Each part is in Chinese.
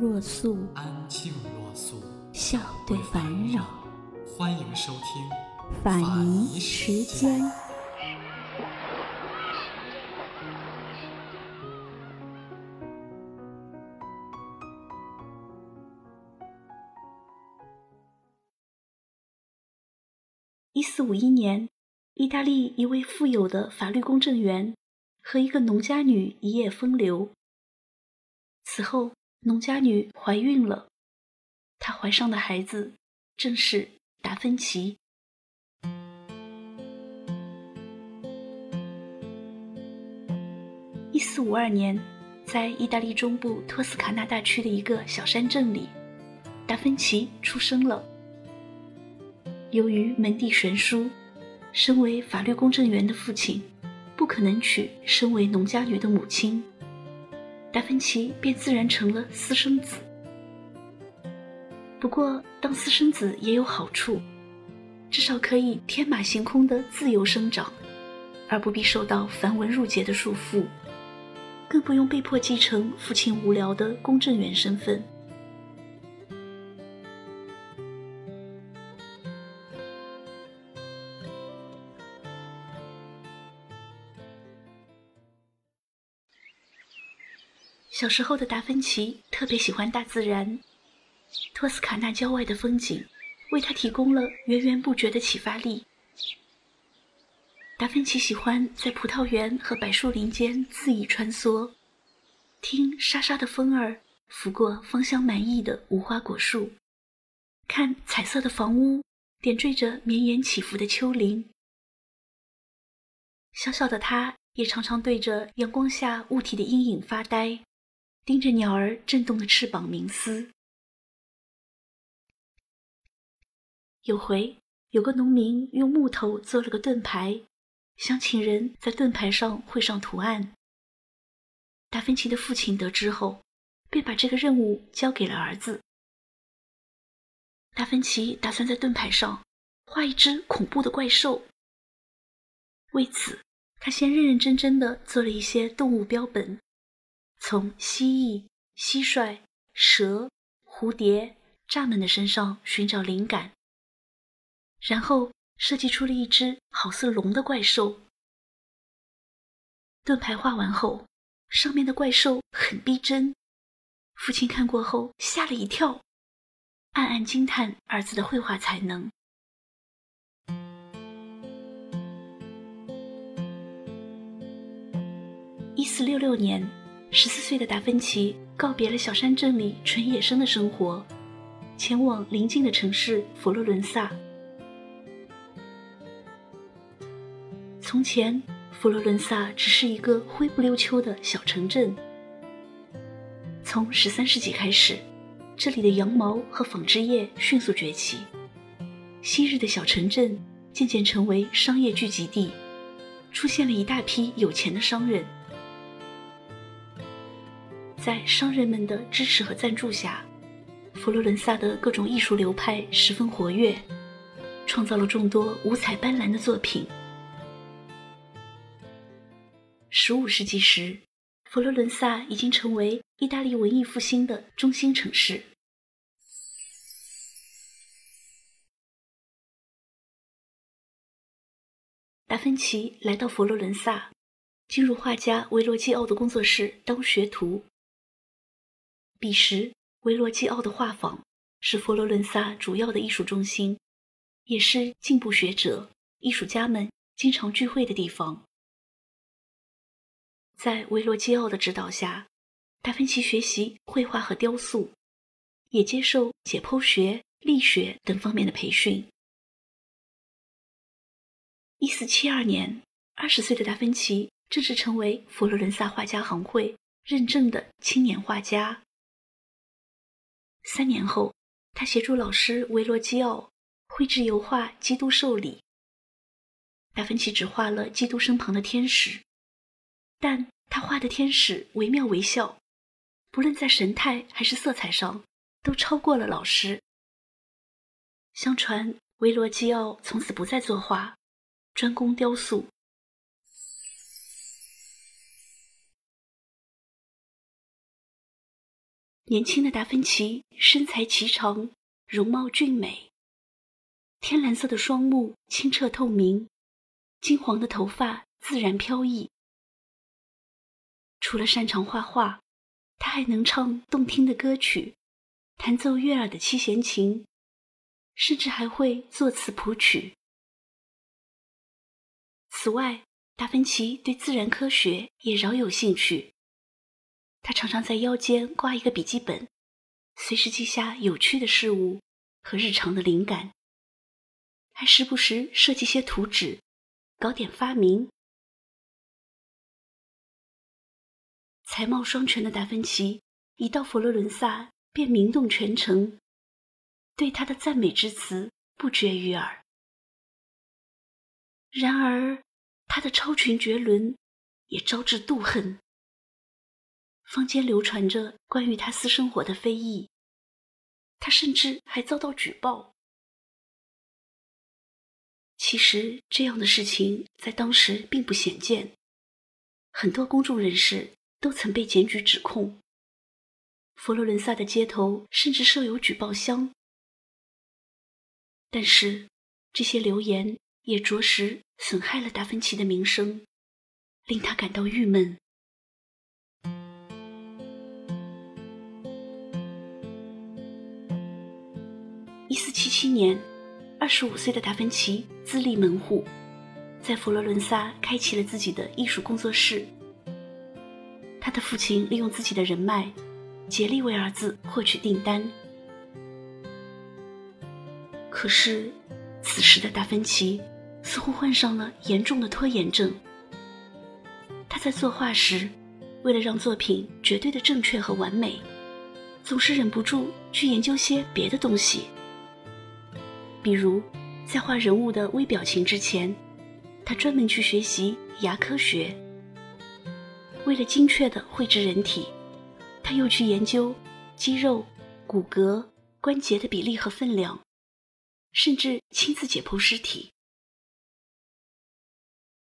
若素，安静若素，笑对烦扰。欢迎收听法尼时间。一四五一年，意大利一位富有的法律公证员和一个农家女一夜风流。此后，农家女怀孕了，她怀上的孩子正是达芬奇。一四五二年，在意大利中部托斯卡纳大区的一个小山镇里，达芬奇出生了。由于门第悬殊，身为法律公证员的父亲不可能娶身为农家女的母亲，达芬奇便自然成了私生子。不过，当私生子也有好处，至少可以天马行空的自由生长，而不必受到繁文缛节的束缚，更不用被迫继承父亲无聊的公证员身份。小时候的达芬奇特别喜欢大自然，托斯卡纳郊外的风景为他提供了源源不绝的启发力。达芬奇喜欢在葡萄园和柏树林间恣意穿梭，听沙沙的风儿拂过芳香满溢的无花果树，看彩色的房屋点缀着绵延起伏的丘陵。小小的他，也常常对着阳光下物体的阴影发呆。盯着鸟儿震动的翅膀冥思。有回，有个农民用木头做了个盾牌，想请人在盾牌上绘上图案。达芬奇的父亲得知后，便把这个任务交给了儿子。达芬奇打算在盾牌上画一只恐怖的怪兽。为此，他先认认真真的做了一些动物标本。从蜥蜴、蟋蟀、蛇、蝴蝶、蚱蜢的身上寻找灵感，然后设计出了一只好似龙的怪兽。盾牌画完后，上面的怪兽很逼真。父亲看过后吓了一跳，暗暗惊叹儿子的绘画才能。一四六六年。十四岁的达芬奇告别了小山镇里纯野生的生活，前往邻近的城市佛罗伦萨。从前，佛罗伦萨只是一个灰不溜秋的小城镇。从十三世纪开始，这里的羊毛和纺织业迅速崛起，昔日的小城镇渐渐成为商业聚集地，出现了一大批有钱的商人。在商人们的支持和赞助下，佛罗伦萨的各种艺术流派十分活跃，创造了众多五彩斑斓的作品。十五世纪时，佛罗伦萨已经成为意大利文艺复兴的中心城市。达芬奇来到佛罗伦萨，进入画家维罗基奥的工作室当学徒。彼时，维罗基奥的画坊是佛罗伦萨主要的艺术中心，也是进步学者、艺术家们经常聚会的地方。在维罗基奥的指导下，达芬奇学习绘画和雕塑，也接受解剖学、力学等方面的培训。一四七二年，二十岁的达芬奇正式成为佛罗伦萨画家行会认证的青年画家。三年后，他协助老师维罗基奥绘制油画《基督受礼》。达芬奇只画了基督身旁的天使，但他画的天使惟妙惟肖，不论在神态还是色彩上，都超过了老师。相传维罗基奥从此不再作画，专攻雕塑。年轻的达芬奇身材颀长，容貌俊美，天蓝色的双目清澈透明，金黄的头发自然飘逸。除了擅长画画，他还能唱动听的歌曲，弹奏悦耳的七弦琴，甚至还会作词谱曲。此外，达芬奇对自然科学也饶有兴趣。他常常在腰间挂一个笔记本，随时记下有趣的事物和日常的灵感，还时不时设计些图纸，搞点发明。才貌双全的达芬奇一到佛罗伦萨便名动全城，对他的赞美之词不绝于耳。然而，他的超群绝伦也招致妒恨。坊间流传着关于他私生活的非议，他甚至还遭到举报。其实这样的事情在当时并不鲜见，很多公众人士都曾被检举指控。佛罗伦萨的街头甚至设有举报箱。但是这些流言也着实损害了达芬奇的名声，令他感到郁闷。一四七七年，二十五岁的达芬奇自立门户，在佛罗伦萨开启了自己的艺术工作室。他的父亲利用自己的人脉，竭力为儿子获取订单。可是，此时的达芬奇似乎患上了严重的拖延症。他在作画时，为了让作品绝对的正确和完美，总是忍不住去研究些别的东西。比如，在画人物的微表情之前，他专门去学习牙科学。为了精确地绘制人体，他又去研究肌肉、骨骼、关节的比例和分量，甚至亲自解剖尸体。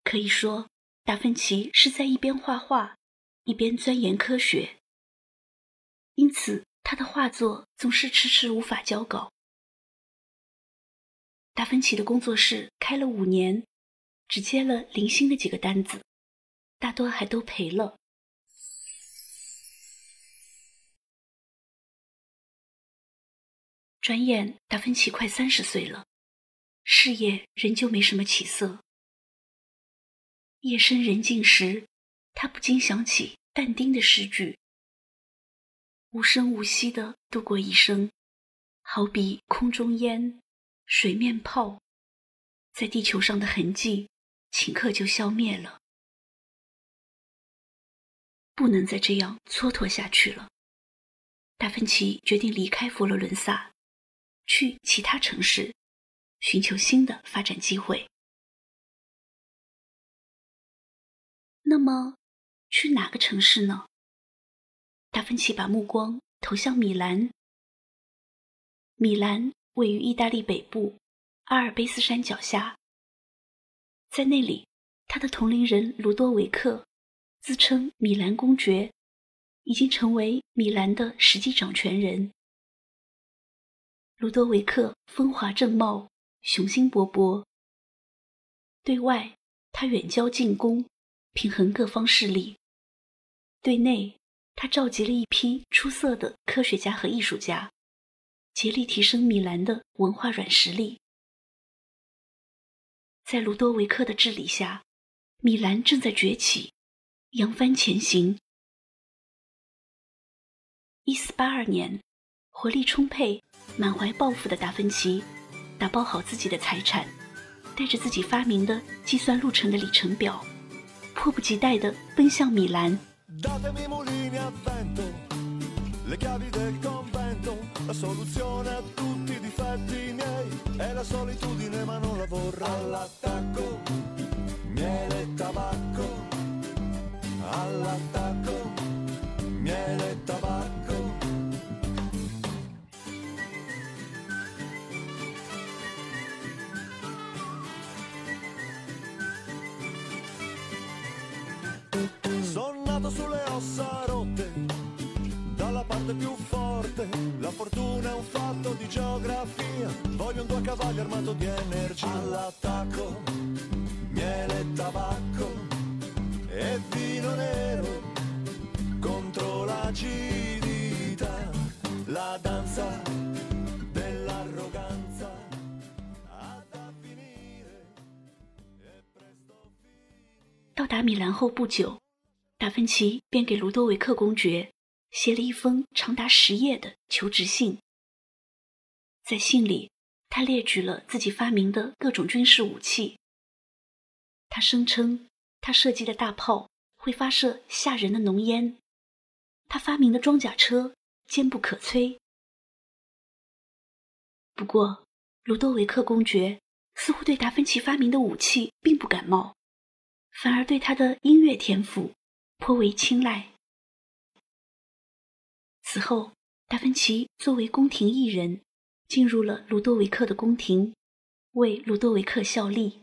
可以说，达芬奇是在一边画画，一边钻研科学。因此，他的画作总是迟迟无法交稿。达芬奇的工作室开了五年，只接了零星的几个单子，大多还都赔了。转眼，达芬奇快三十岁了，事业仍旧没什么起色。夜深人静时，他不禁想起但丁的诗句：“无声无息的度过一生，好比空中烟。”水面泡，在地球上的痕迹，顷刻就消灭了。不能再这样蹉跎下去了。达芬奇决定离开佛罗伦萨，去其他城市，寻求新的发展机会。那么，去哪个城市呢？达芬奇把目光投向米兰。米兰。位于意大利北部阿尔卑斯山脚下，在那里，他的同龄人卢多维克自称米兰公爵，已经成为米兰的实际掌权人。卢多维克风华正茂，雄心勃勃。对外，他远交近攻，平衡各方势力；对内，他召集了一批出色的科学家和艺术家。竭力提升米兰的文化软实力。在卢多维克的治理下，米兰正在崛起，扬帆前行。一四八二年，活力充沛、满怀抱负的达芬奇，打包好自己的财产，带着自己发明的计算路程的里程表，迫不及待地奔向米兰。La soluzione a tutti i difetti miei è la solitudine ma non la vorrei. All'attacco, miele e tabacco, all'attacco, miele e tabacco. Sono nato sulle ossa rotte, dalla parte più forte La fortuna è un fatto di geografia. Voglio un due cavalli armato di energia. All'attacco, miele e tabacco e vino nero contro l'acidità. La danza dell'arroganza ha da finire. E presto finire. 到达米兰后不久，达芬奇便给卢多维克公爵 写了一封长达十页的求职信。在信里，他列举了自己发明的各种军事武器。他声称，他设计的大炮会发射吓人的浓烟，他发明的装甲车坚不可摧。不过，卢多维克公爵似乎对达芬奇发明的武器并不感冒。反而对他的音乐天赋颇为青睐。此后，达芬奇作为宫廷艺人，进入了卢多维克的宫廷，为卢多维克效力。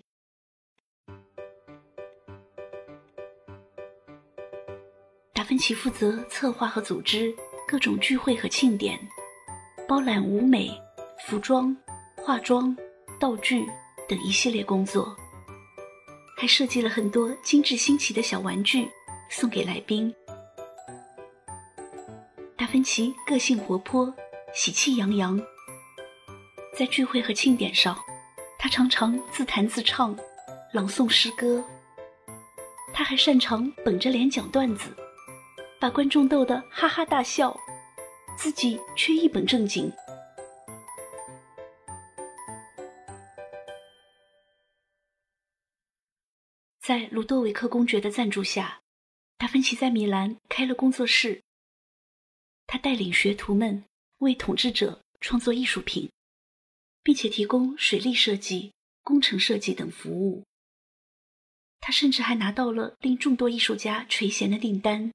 达芬奇负责策划和组织各种聚会和庆典，包揽舞美、服装、化妆、道具等一系列工作。还设计了很多精致新奇的小玩具送给来宾。达芬奇个性活泼，喜气洋洋。在聚会和庆典上，他常常自弹自唱，朗诵诗歌。他还擅长绷着脸讲段子，把观众逗得哈哈大笑，自己却一本正经。在卢多维克公爵的赞助下，达芬奇在米兰开了工作室。他带领学徒们为统治者创作艺术品，并且提供水利设计、工程设计等服务。他甚至还拿到了令众多艺术家垂涎的订单，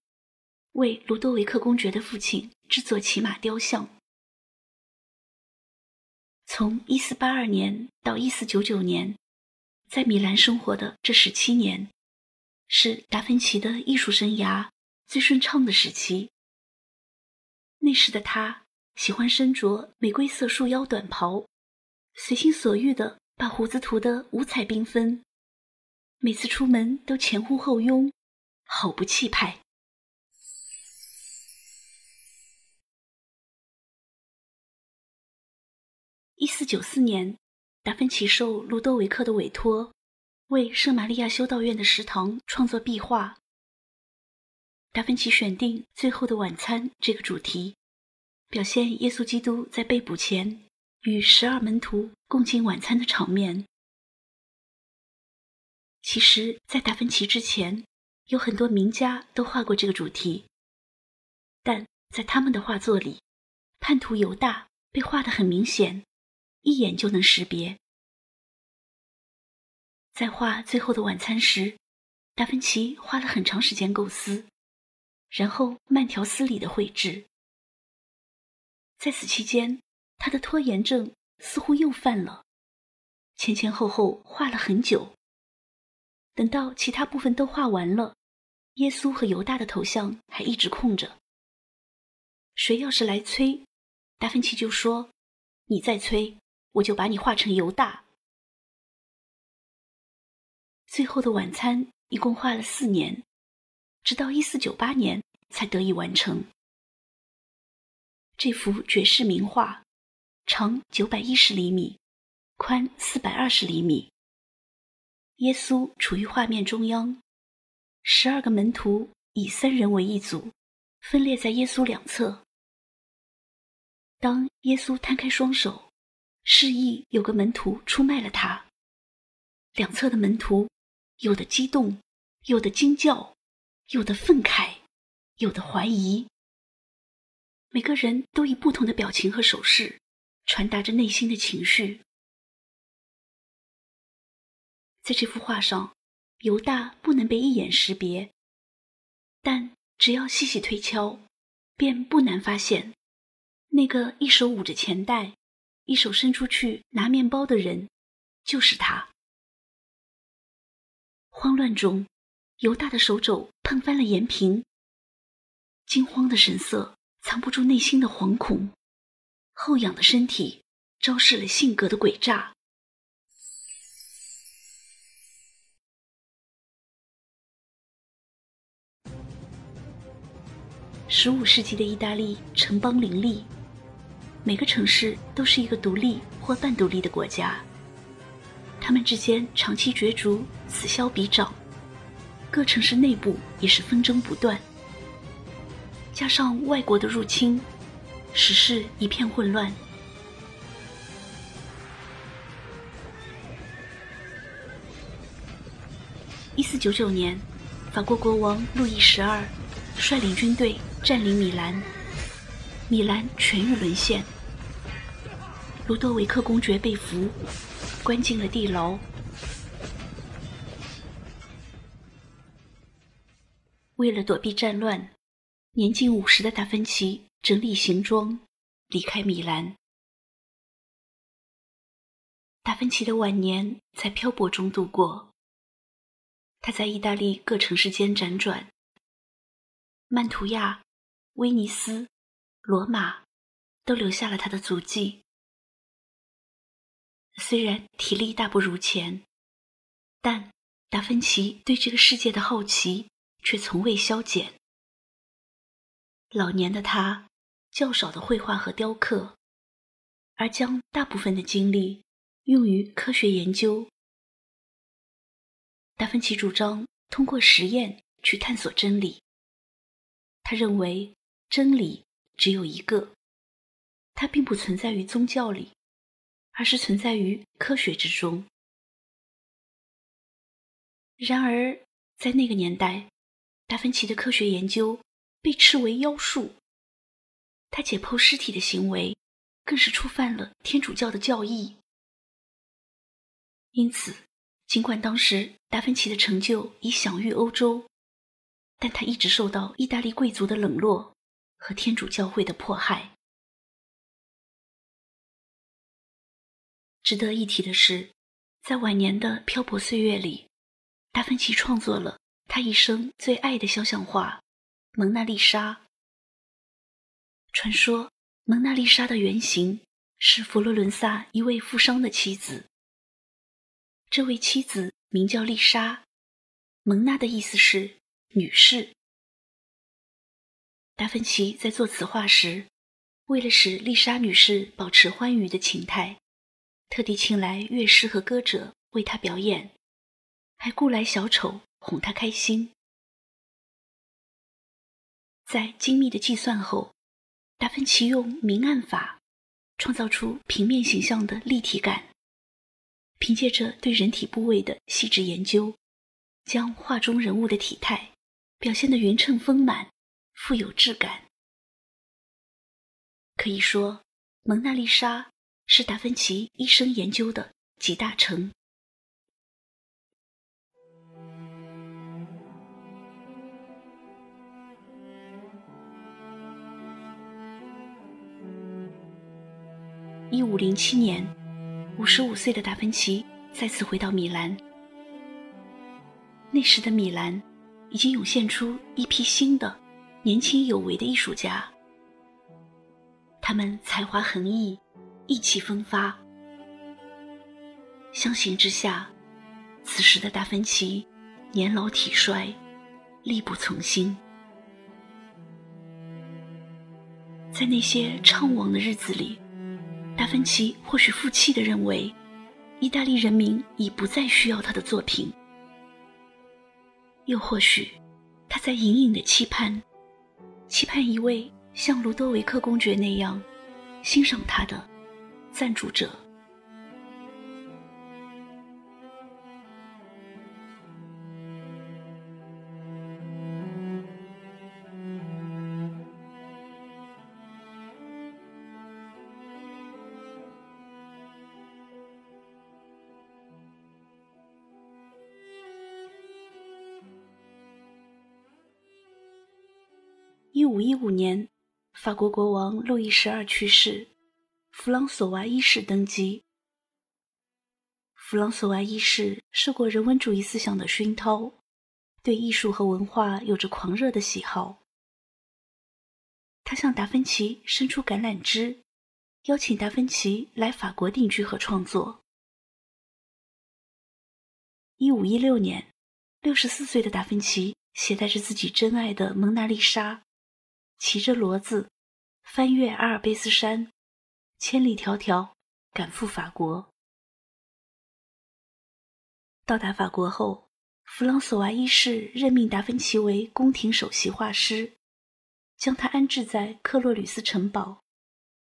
为卢多维克公爵的父亲制作骑马雕像。从1482年到1499年。在米兰生活的这十七年，是达芬奇的艺术生涯最顺畅的时期。那时的他喜欢身着玫瑰色束腰短袍，随心所欲地把胡子涂得五彩缤纷，每次出门都前呼后拥，好不气派。一四九四年。达芬奇受卢多维克的委托，为圣玛利亚修道院的食堂创作壁画。达芬奇选定《最后的晚餐》这个主题，表现耶稣基督在被捕前与十二门徒共进晚餐的场面。其实，在达芬奇之前，有很多名家都画过这个主题，但在他们的画作里，叛徒犹大被画得很明显。一眼就能识别。在画《最后的晚餐》时，达芬奇花了很长时间构思，然后慢条斯理的绘制。在此期间，他的拖延症似乎又犯了，前前后后画了很久。等到其他部分都画完了，耶稣和犹大的头像还一直空着。谁要是来催，达芬奇就说：“你再催。”我就把你画成犹大。最后的晚餐一共画了四年，直到一四九八年才得以完成。这幅绝世名画，长九百一十厘米，宽四百二十厘米。耶稣处于画面中央，十二个门徒以三人为一组，分列在耶稣两侧。当耶稣摊开双手。示意有个门徒出卖了他。两侧的门徒，有的激动，有的惊叫，有的愤慨，有的怀疑。每个人都以不同的表情和手势传达着内心的情绪。在这幅画上，犹大不能被一眼识别，但只要细细推敲，便不难发现，那个一手捂着钱袋，一手伸出去拿面包的人，就是他。慌乱中，犹大的手肘碰翻了盐瓶，惊慌的神色藏不住内心的惶恐，后仰的身体昭示了性格的诡诈。十五世纪的意大利城邦林立，每个城市都是一个独立或半独立的国家。他们之间长期角逐，此消彼长，各城市内部也是纷争不断。加上外国的入侵，时事一片混乱。一四九九年，法国国王路易十二率领军队。占领米兰，米兰全域沦陷。卢多维克公爵被俘，关进了地牢。为了躲避战乱，年近五十的达芬奇整理行装，离开米兰。达芬奇的晚年在漂泊中度过，他在意大利各城市间辗转，曼图亚。威尼斯、罗马都留下了他的足迹。虽然体力大不如前，但达芬奇对这个世界的好奇却从未消减。老年的他较少的绘画和雕刻，而将大部分的精力用于科学研究。达芬奇主张通过实验去探索真理。他认为。真理只有一个，它并不存在于宗教里，而是存在于科学之中。然而，在那个年代，达芬奇的科学研究被斥为妖术，他解剖尸体的行为更是触犯了天主教的教义。因此，尽管当时达芬奇的成就已享誉欧洲，但他一直受到意大利贵族的冷落。和天主教会的迫害。值得一提的是，在晚年的漂泊岁月里，达芬奇创作了他一生最爱的肖像画《蒙娜丽莎》。传说，蒙娜丽莎的原型是佛罗伦萨一位富商的妻子。这位妻子名叫丽莎，蒙娜的意思是女士。达芬奇在做此画时，为了使丽莎女士保持欢愉的情态，特地请来乐师和歌者为她表演，还雇来小丑哄她开心。在精密的计算后，达芬奇用明暗法创造出平面形象的立体感。凭借着对人体部位的细致研究，将画中人物的体态表现得匀称丰满。富有质感，可以说，《蒙娜丽莎》是达芬奇一生研究的集大成。一五零七年，五十五岁的达芬奇再次回到米兰。那时的米兰已经涌现出一批新的。年轻有为的艺术家，他们才华横溢，意气风发。相形之下，此时的达芬奇年老体衰，力不从心。在那些怅惘的日子里，达芬奇或许负气地认为，意大利人民已不再需要他的作品，又或许他在隐隐的期盼。期盼一位像卢多维克公爵那样欣赏他的赞助者。五一五年，法国国王路易十二去世，弗朗索瓦一世登基。弗朗索瓦一世受过人文主义思想的熏陶，对艺术和文化有着狂热的喜好。他向达芬奇伸出橄榄枝，邀请达芬奇来法国定居和创作。一五一六年，六十四岁的达芬奇携带着自己珍爱的蒙娜丽莎，骑着骡子，翻越阿尔卑斯山，千里迢迢赶赴法国。到达法国后，弗朗索瓦一世任命达芬奇为宫廷首席画师，将他安置在克洛吕斯城堡，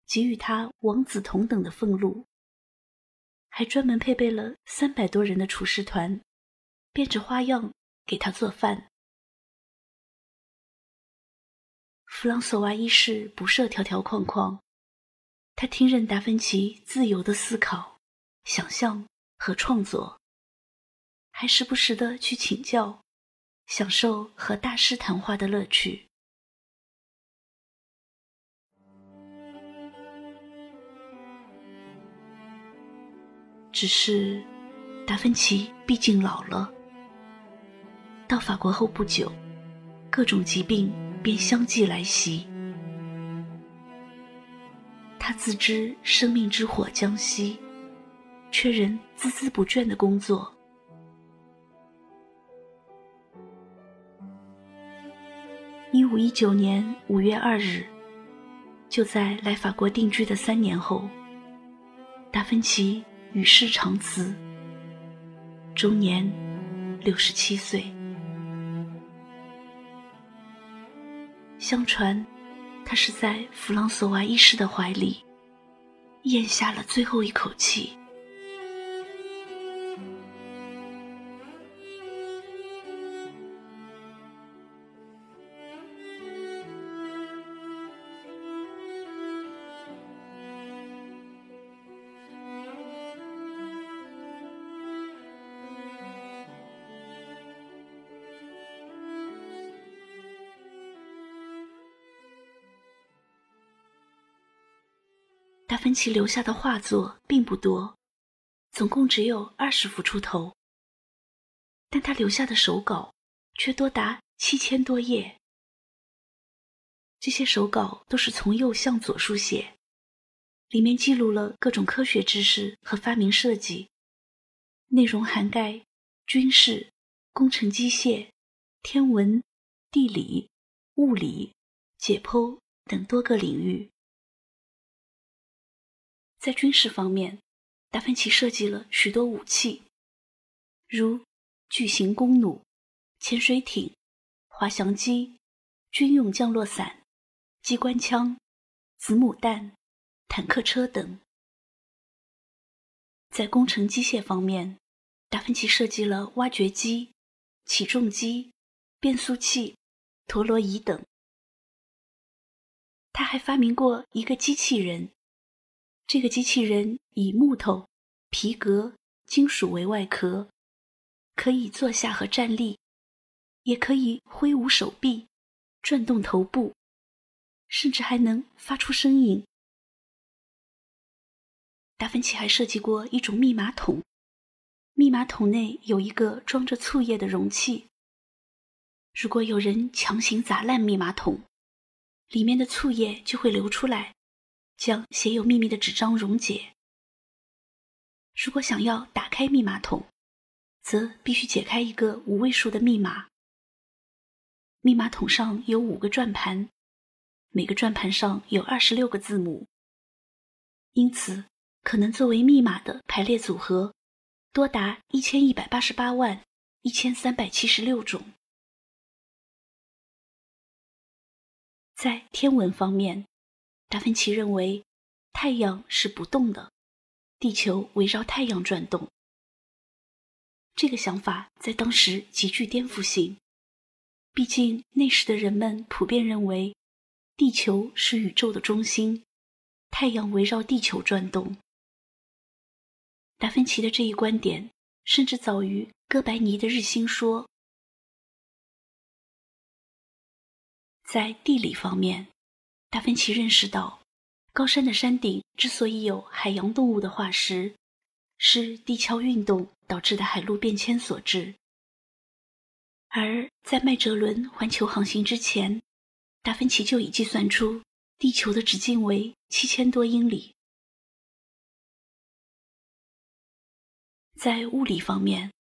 给予他王子同等的俸禄，还专门配备了三百多人的厨师团，变着花样给他做饭。弗朗索瓦一世不设条条框框，他听任达芬奇自由的思考、想象和创作。还时不时的去请教，享受和大师谈话的乐趣。只是，达芬奇毕竟老了。到法国后不久，各种疾病便相继来袭。他自知生命之火将熄，却仍孜孜不倦的工作。一五一九年五月二日，就在来法国定居的三年后，达芬奇与世长辞，终年六十七岁。相传，他是在弗朗索瓦一世的怀里，咽下了最后一口气。达芬奇留下的画作并不多，总共只有二十幅出头。但他留下的手稿却多达七千多页。这些手稿都是从右向左书写，里面记录了各种科学知识和发明设计，内容涵盖军事、工程机械、天文、地理、物理、解剖等多个领域。在军事方面，达芬奇设计了许多武器，如巨型弓弩、潜水艇、滑翔机、军用降落伞、机关枪、子母弹、坦克车等。在工程机械方面，达芬奇设计了挖掘机、起重机、变速器、陀螺仪等。他还发明过一个机器人。这个机器人以木头、皮革、金属为外壳，可以坐下和站立，也可以挥舞手臂、转动头部，甚至还能发出声音。达芬奇还设计过一种密码桶，密码桶内有一个装着醋液的容器。如果有人强行砸烂密码桶，里面的醋液就会流出来。将写有秘密的纸张溶解。如果想要打开密码桶，则必须解开一个五位数的密码。密码桶上有五个转盘，每个转盘上有二十六个字母，因此可能作为密码的排列组合多达一千一百八十八万一千三百七十六种。在天文方面。达芬奇认为，太阳是不动的，地球围绕太阳转动。这个想法在当时极具颠覆性，毕竟那时的人们普遍认为，地球是宇宙的中心，太阳围绕地球转动。达芬奇的这一观点甚至早于哥白尼的日心说。在地理方面，达芬奇认识到，高山的山顶之所以有海洋动物的化石，是地壳运动导致的海陆变迁所致。而在麦哲伦环球航行之前，达芬奇就已计算出地球的直径为七千多英里。在物理方面，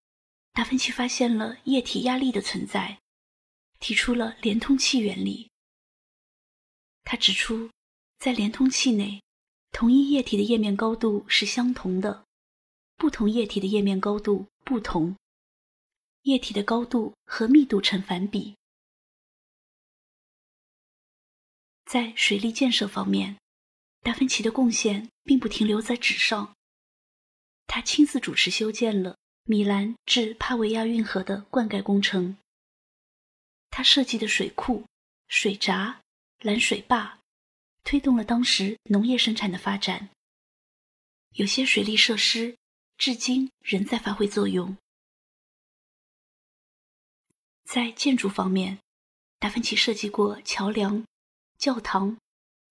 达芬奇发现了液体压力的存在，提出了连通器原理。他指出，在连通器内，同一液体的液面高度是相同的，不同液体的液面高度不同。液体的高度和密度成反比。在水利建设方面，达芬奇的贡献并不停留在纸上。他亲自主持修建了米兰至帕维亚运河的灌溉工程。他设计的水库、水闸、拦水坝，推动了当时农业生产的发展。有些水利设施至今仍在发挥作用。在建筑方面，达芬奇设计过桥梁、教堂、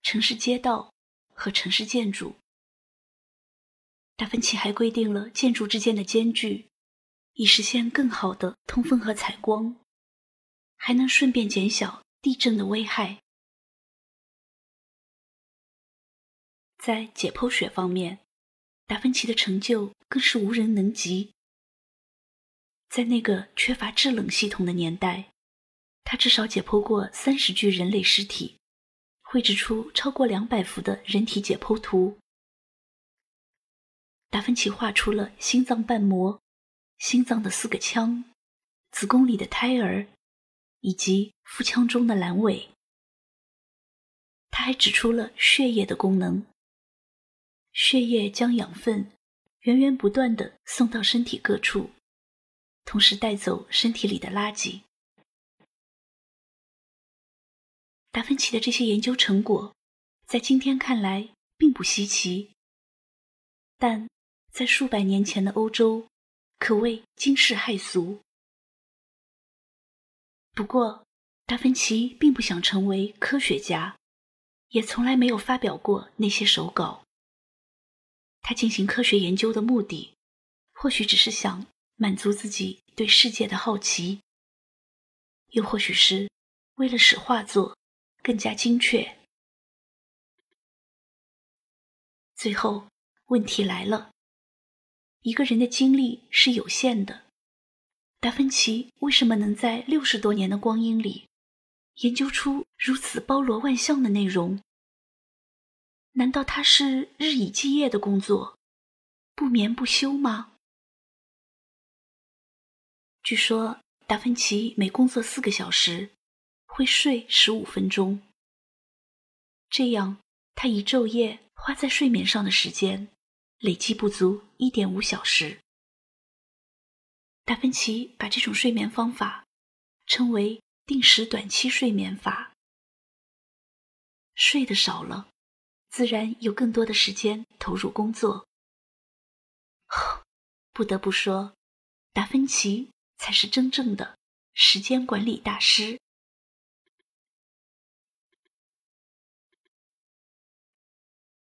城市街道和城市建筑。达芬奇还规定了建筑之间的间距，以实现更好的通风和采光，还能顺便减小地震的危害。在解剖学方面，达芬奇的成就更是无人能及。在那个缺乏制冷系统的年代，他至少解剖过三十具人类尸体，绘制出超过两百幅的人体解剖图。达芬奇画出了心脏瓣膜、心脏的四个腔、子宫里的胎儿，以及腹腔中的阑尾。他还指出了血液的功能，血液将养分源源不断地送到身体各处。同时带走身体里的垃圾。达芬奇的这些研究成果，在今天看来并不稀奇，但在数百年前的欧洲，可谓惊世骇俗。不过，达芬奇并不想成为科学家，也从来没有发表过那些手稿。他进行科学研究的目的，或许只是想。满足自己对世界的好奇，又或许是为了使画作更加精确。最后，问题来了：一个人的精力是有限的，达芬奇为什么能在六十多年的光阴里研究出如此包罗万象的内容？难道他是日以继夜的工作，不眠不休吗？据说达芬奇每工作四个小时，会睡十五分钟。这样，他一昼夜花在睡眠上的时间累计不足一点五小时。达芬奇把这种睡眠方法称为“定时短期睡眠法”。睡得少了，自然有更多的时间投入工作。不得不说，达芬奇。才是真正的时间管理大师。